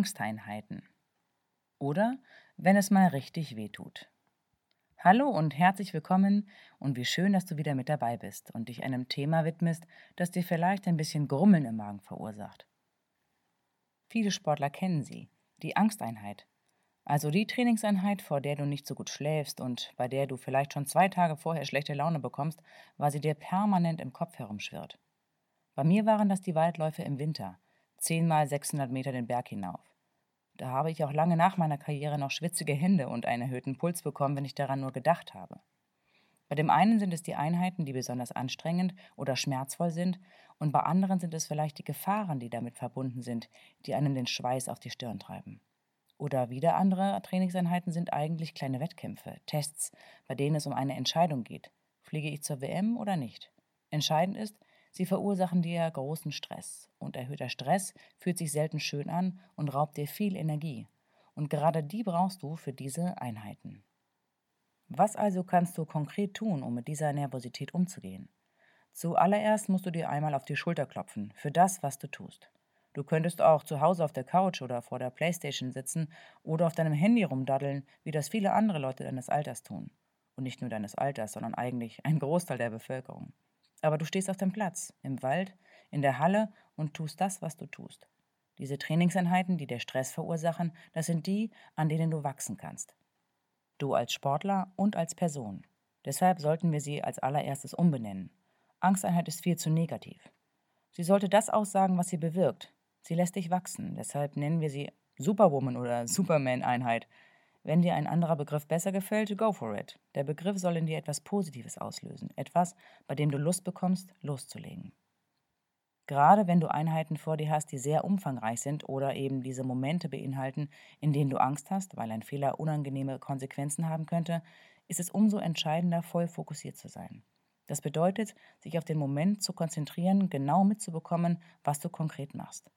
Angsteinheiten. Oder wenn es mal richtig wehtut. Hallo und herzlich willkommen und wie schön, dass du wieder mit dabei bist und dich einem Thema widmest, das dir vielleicht ein bisschen Grummeln im Magen verursacht. Viele Sportler kennen sie, die Angsteinheit. Also die Trainingseinheit, vor der du nicht so gut schläfst und bei der du vielleicht schon zwei Tage vorher schlechte Laune bekommst, weil sie dir permanent im Kopf herumschwirrt. Bei mir waren das die Waldläufe im Winter, zehnmal 600 Meter den Berg hinauf. Da habe ich auch lange nach meiner Karriere noch schwitzige Hände und einen erhöhten Puls bekommen, wenn ich daran nur gedacht habe. Bei dem einen sind es die Einheiten, die besonders anstrengend oder schmerzvoll sind, und bei anderen sind es vielleicht die Gefahren, die damit verbunden sind, die einem den Schweiß auf die Stirn treiben. Oder wieder andere Trainingseinheiten sind eigentlich kleine Wettkämpfe, Tests, bei denen es um eine Entscheidung geht. Fliege ich zur WM oder nicht? Entscheidend ist, Sie verursachen dir großen Stress. Und erhöhter Stress fühlt sich selten schön an und raubt dir viel Energie. Und gerade die brauchst du für diese Einheiten. Was also kannst du konkret tun, um mit dieser Nervosität umzugehen? Zuallererst musst du dir einmal auf die Schulter klopfen für das, was du tust. Du könntest auch zu Hause auf der Couch oder vor der Playstation sitzen oder auf deinem Handy rumdaddeln, wie das viele andere Leute deines Alters tun. Und nicht nur deines Alters, sondern eigentlich ein Großteil der Bevölkerung. Aber du stehst auf dem Platz, im Wald, in der Halle und tust das, was du tust. Diese Trainingseinheiten, die dir Stress verursachen, das sind die, an denen du wachsen kannst. Du als Sportler und als Person. Deshalb sollten wir sie als allererstes umbenennen. Angsteinheit ist viel zu negativ. Sie sollte das aussagen, was sie bewirkt. Sie lässt dich wachsen. Deshalb nennen wir sie Superwoman oder Superman-Einheit. Wenn dir ein anderer Begriff besser gefällt, go for it. Der Begriff soll in dir etwas Positives auslösen, etwas, bei dem du Lust bekommst, loszulegen. Gerade wenn du Einheiten vor dir hast, die sehr umfangreich sind oder eben diese Momente beinhalten, in denen du Angst hast, weil ein Fehler unangenehme Konsequenzen haben könnte, ist es umso entscheidender, voll fokussiert zu sein. Das bedeutet, sich auf den Moment zu konzentrieren, genau mitzubekommen, was du konkret machst.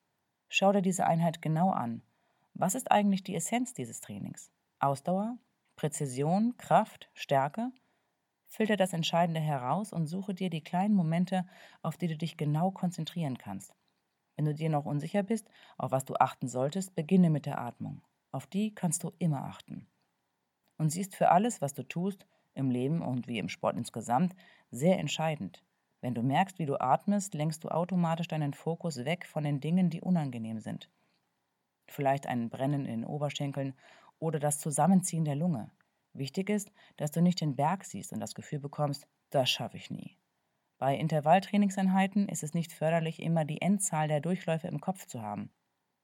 Schau dir diese Einheit genau an. Was ist eigentlich die Essenz dieses Trainings? Ausdauer, Präzision, Kraft, Stärke. Filter das Entscheidende heraus und suche dir die kleinen Momente, auf die du dich genau konzentrieren kannst. Wenn du dir noch unsicher bist, auf was du achten solltest, beginne mit der Atmung. Auf die kannst du immer achten. Und sie ist für alles, was du tust, im Leben und wie im Sport insgesamt, sehr entscheidend. Wenn du merkst, wie du atmest, lenkst du automatisch deinen Fokus weg von den Dingen, die unangenehm sind. Vielleicht ein Brennen in den Oberschenkeln oder das Zusammenziehen der Lunge. Wichtig ist, dass du nicht den Berg siehst und das Gefühl bekommst, das schaffe ich nie. Bei Intervalltrainingseinheiten ist es nicht förderlich, immer die Endzahl der Durchläufe im Kopf zu haben.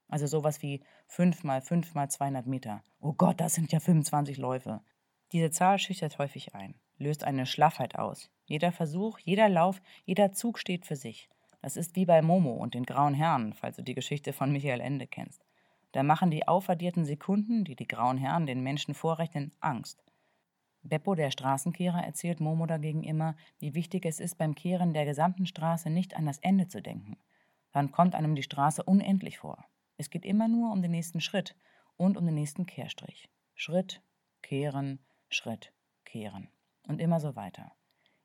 Also sowas wie 5 mal 5 mal 200 Meter. Oh Gott, das sind ja 25 Läufe. Diese Zahl schüchtert häufig ein, löst eine Schlaffheit aus. Jeder Versuch, jeder Lauf, jeder Zug steht für sich. Das ist wie bei Momo und den grauen Herren, falls du die Geschichte von Michael Ende kennst. Da machen die aufaddierten Sekunden, die die grauen Herren den Menschen vorrechnen, Angst. Beppo, der Straßenkehrer, erzählt Momo dagegen immer, wie wichtig es ist, beim Kehren der gesamten Straße nicht an das Ende zu denken. Dann kommt einem die Straße unendlich vor. Es geht immer nur um den nächsten Schritt und um den nächsten Kehrstrich. Schritt, kehren, Schritt, kehren. Und immer so weiter.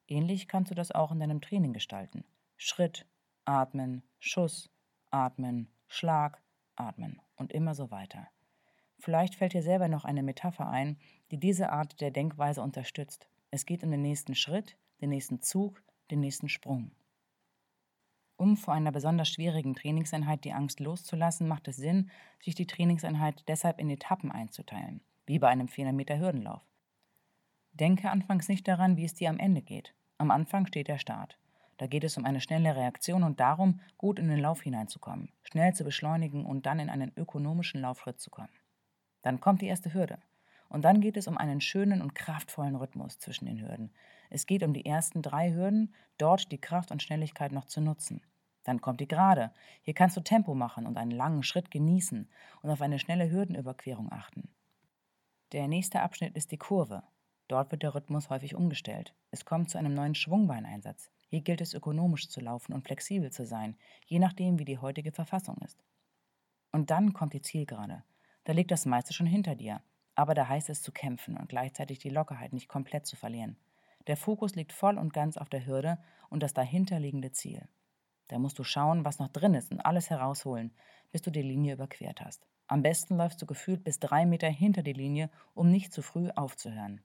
Ähnlich kannst du das auch in deinem Training gestalten. Schritt, atmen, Schuss, atmen, Schlag, atmen und immer so weiter. Vielleicht fällt dir selber noch eine Metapher ein, die diese Art der Denkweise unterstützt. Es geht um den nächsten Schritt, den nächsten Zug, den nächsten Sprung. Um vor einer besonders schwierigen Trainingseinheit die Angst loszulassen, macht es Sinn, sich die Trainingseinheit deshalb in Etappen einzuteilen, wie bei einem 400 Meter Hürdenlauf. Denke anfangs nicht daran, wie es dir am Ende geht. Am Anfang steht der Start. Da geht es um eine schnelle Reaktion und darum, gut in den Lauf hineinzukommen, schnell zu beschleunigen und dann in einen ökonomischen Laufschritt zu kommen. Dann kommt die erste Hürde. Und dann geht es um einen schönen und kraftvollen Rhythmus zwischen den Hürden. Es geht um die ersten drei Hürden, dort die Kraft und Schnelligkeit noch zu nutzen. Dann kommt die Gerade. Hier kannst du Tempo machen und einen langen Schritt genießen und auf eine schnelle Hürdenüberquerung achten. Der nächste Abschnitt ist die Kurve. Dort wird der Rhythmus häufig umgestellt. Es kommt zu einem neuen Schwungbeineinsatz. Hier gilt es ökonomisch zu laufen und flexibel zu sein, je nachdem, wie die heutige Verfassung ist. Und dann kommt die Zielgerade. Da liegt das meiste schon hinter dir. Aber da heißt es zu kämpfen und gleichzeitig die Lockerheit nicht komplett zu verlieren. Der Fokus liegt voll und ganz auf der Hürde und das dahinterliegende Ziel. Da musst du schauen, was noch drin ist und alles herausholen, bis du die Linie überquert hast. Am besten läufst du gefühlt bis drei Meter hinter die Linie, um nicht zu früh aufzuhören.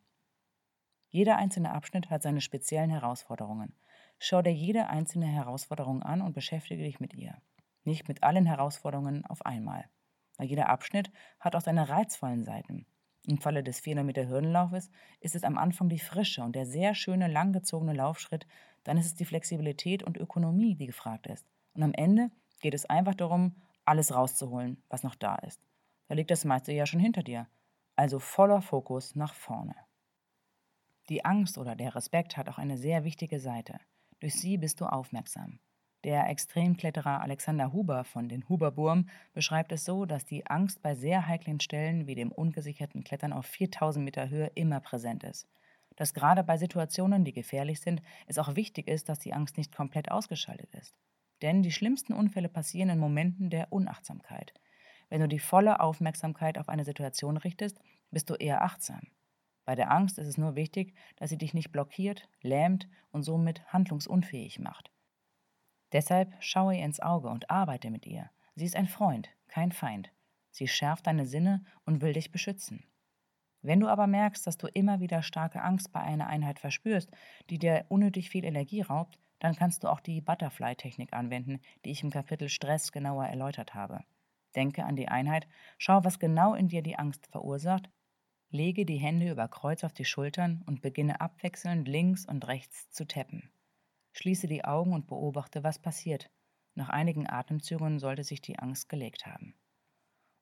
Jeder einzelne Abschnitt hat seine speziellen Herausforderungen. Schau dir jede einzelne Herausforderung an und beschäftige dich mit ihr. Nicht mit allen Herausforderungen auf einmal. Weil jeder Abschnitt hat auch seine reizvollen Seiten. Im Falle des 400 Meter Hürdenlaufes ist es am Anfang die Frische und der sehr schöne, langgezogene Laufschritt, dann ist es die Flexibilität und Ökonomie, die gefragt ist. Und am Ende geht es einfach darum, alles rauszuholen, was noch da ist. Da liegt das meiste ja schon hinter dir. Also voller Fokus nach vorne. Die Angst oder der Respekt hat auch eine sehr wichtige Seite. Durch sie bist du aufmerksam. Der Extremkletterer Alexander Huber von den Huberburm beschreibt es so, dass die Angst bei sehr heiklen Stellen wie dem ungesicherten Klettern auf 4000 Meter Höhe immer präsent ist. Dass gerade bei Situationen, die gefährlich sind, es auch wichtig ist, dass die Angst nicht komplett ausgeschaltet ist. Denn die schlimmsten Unfälle passieren in Momenten der Unachtsamkeit. Wenn du die volle Aufmerksamkeit auf eine Situation richtest, bist du eher achtsam. Bei der Angst ist es nur wichtig, dass sie dich nicht blockiert, lähmt und somit handlungsunfähig macht. Deshalb schaue ihr ins Auge und arbeite mit ihr. Sie ist ein Freund, kein Feind. Sie schärft deine Sinne und will dich beschützen. Wenn du aber merkst, dass du immer wieder starke Angst bei einer Einheit verspürst, die dir unnötig viel Energie raubt, dann kannst du auch die Butterfly-Technik anwenden, die ich im Kapitel Stress genauer erläutert habe. Denke an die Einheit, schau, was genau in dir die Angst verursacht, lege die Hände über Kreuz auf die Schultern und beginne abwechselnd links und rechts zu tappen. Schließe die Augen und beobachte, was passiert. Nach einigen Atemzügen sollte sich die Angst gelegt haben.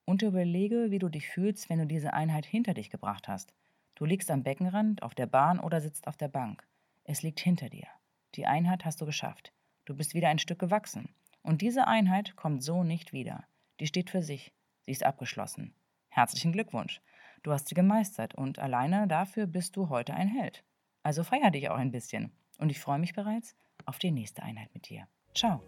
Und überlege, wie du dich fühlst, wenn du diese Einheit hinter dich gebracht hast. Du liegst am Beckenrand, auf der Bahn oder sitzt auf der Bank. Es liegt hinter dir. Die Einheit hast du geschafft. Du bist wieder ein Stück gewachsen. Und diese Einheit kommt so nicht wieder. Die steht für sich. Sie ist abgeschlossen. Herzlichen Glückwunsch. Du hast sie gemeistert und alleine dafür bist du heute ein Held. Also feier dich auch ein bisschen und ich freue mich bereits auf die nächste Einheit mit dir. Ciao.